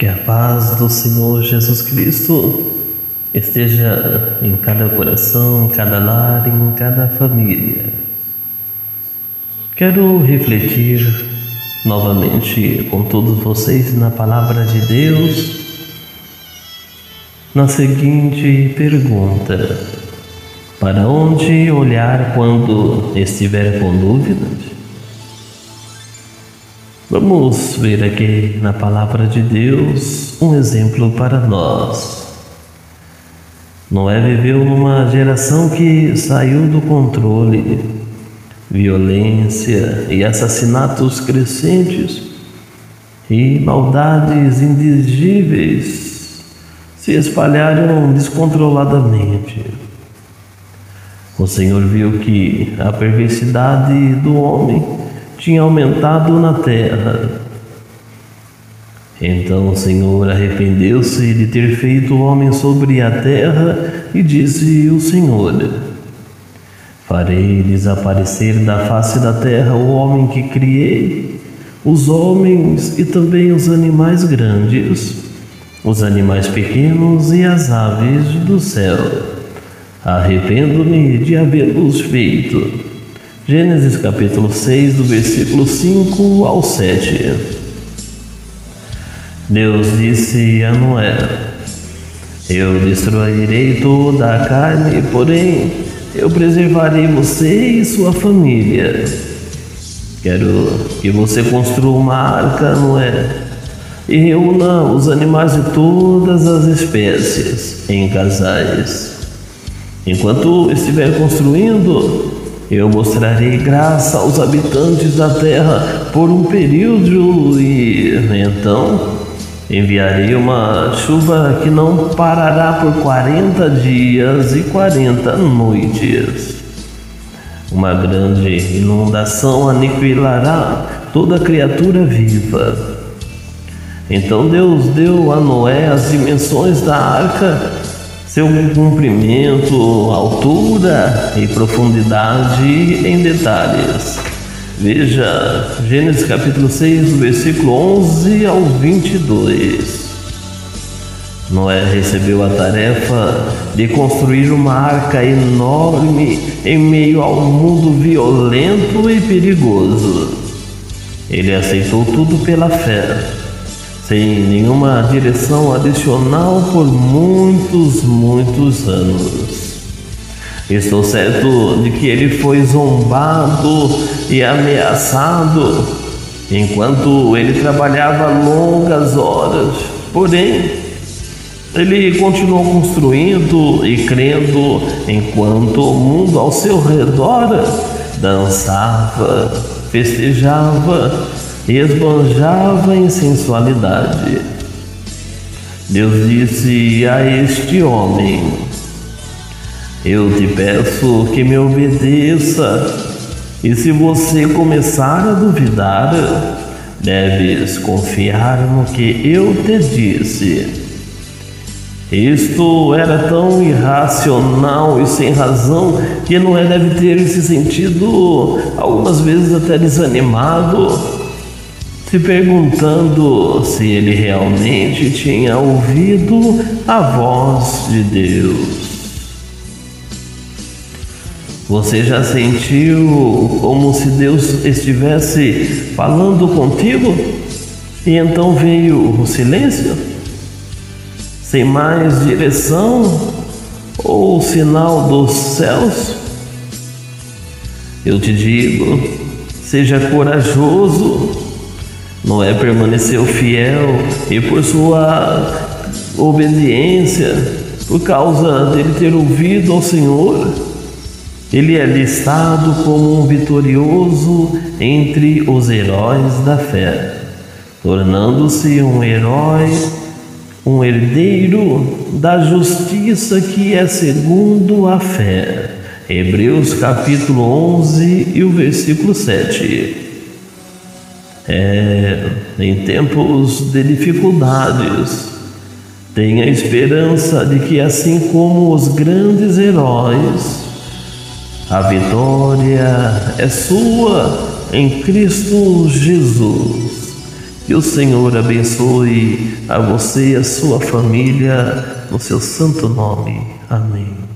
Que a paz do Senhor Jesus Cristo esteja em cada coração, em cada lar, em cada família. Quero refletir novamente com todos vocês na palavra de Deus na seguinte pergunta: Para onde olhar quando estiver com dúvidas? Vamos ver aqui na palavra de Deus um exemplo para nós. Noé viveu numa geração que saiu do controle, violência e assassinatos crescentes e maldades indigíveis se espalharam descontroladamente. O Senhor viu que a perversidade do homem tinha aumentado na terra. Então o Senhor arrependeu-se de ter feito o homem sobre a terra e disse o Senhor: Farei desaparecer da face da terra o homem que criei, os homens e também os animais grandes, os animais pequenos e as aves do céu. Arrependo-me de havê-los feito. Gênesis capítulo 6, do versículo 5 ao 7. Deus disse a Noé: Eu destruirei toda a carne, porém eu preservarei você e sua família. Quero que você construa uma arca, Noé, e reúna os animais de todas as espécies em casais. Enquanto estiver construindo, eu mostrarei graça aos habitantes da terra por um período e então enviarei uma chuva que não parará por quarenta dias e quarenta noites. Uma grande inundação aniquilará toda criatura viva. Então Deus deu a Noé as dimensões da arca seu comprimento, altura e profundidade em detalhes. Veja Gênesis capítulo 6, versículo 11 ao 22. Noé recebeu a tarefa de construir uma arca enorme em meio ao mundo violento e perigoso. Ele aceitou tudo pela fé sem nenhuma direção adicional por muitos, muitos anos. Estou certo de que ele foi zombado e ameaçado enquanto ele trabalhava longas horas. Porém, ele continuou construindo e crendo enquanto o mundo ao seu redor dançava, festejava esbanjava em sensualidade. Deus disse a este homem: Eu te peço que me obedeça, e se você começar a duvidar, deves confiar no que eu te disse. Isto era tão irracional e sem razão que Noé deve ter se sentido algumas vezes até desanimado se perguntando se ele realmente tinha ouvido a voz de Deus. Você já sentiu como se Deus estivesse falando contigo? E então veio o silêncio? Sem mais direção ou sinal dos céus? Eu te digo, seja corajoso Noé permaneceu fiel e por sua obediência, por causa dele ter ouvido ao Senhor, ele é listado como um vitorioso entre os heróis da fé, tornando-se um herói, um herdeiro da justiça que é segundo a fé. Hebreus capítulo 11 e o versículo 7. É, em tempos de dificuldades, tenha esperança de que, assim como os grandes heróis, a vitória é sua em Cristo Jesus. Que o Senhor abençoe a você e a sua família no seu santo nome. Amém.